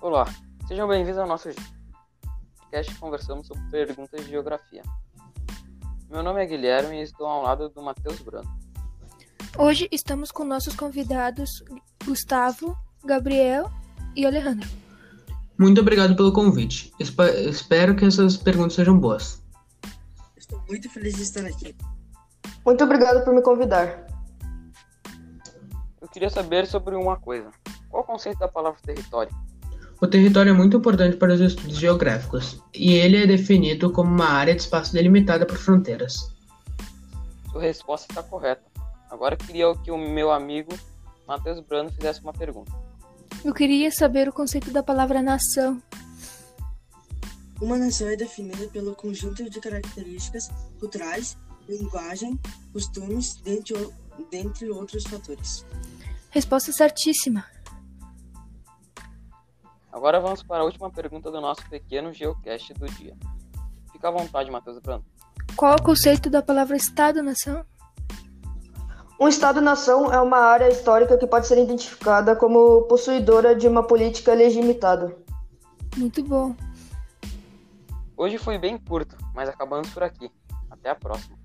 Olá, sejam bem-vindos ao nosso podcast Conversamos sobre perguntas de geografia. Meu nome é Guilherme e estou ao lado do Matheus Brando. Hoje estamos com nossos convidados Gustavo, Gabriel e Alejandro. Muito obrigado pelo convite. Espa- espero que essas perguntas sejam boas. Estou muito feliz de estar aqui. Muito obrigado por me convidar. Eu queria saber sobre uma coisa. Qual o conceito da palavra território? O território é muito importante para os estudos geográficos, e ele é definido como uma área de espaço delimitada por fronteiras. Sua resposta está correta. Agora eu queria que o meu amigo Matheus Brando fizesse uma pergunta. Eu queria saber o conceito da palavra nação. Uma nação é definida pelo conjunto de características culturais, linguagem, costumes, dentre outros fatores. Resposta certíssima. Agora vamos para a última pergunta do nosso pequeno geocast do dia. Fica à vontade, Matheus Brando. Qual o conceito da palavra Estado-nação? Um Estado-nação é uma área histórica que pode ser identificada como possuidora de uma política legimitada. Muito bom. Hoje foi bem curto, mas acabamos por aqui. Até a próxima.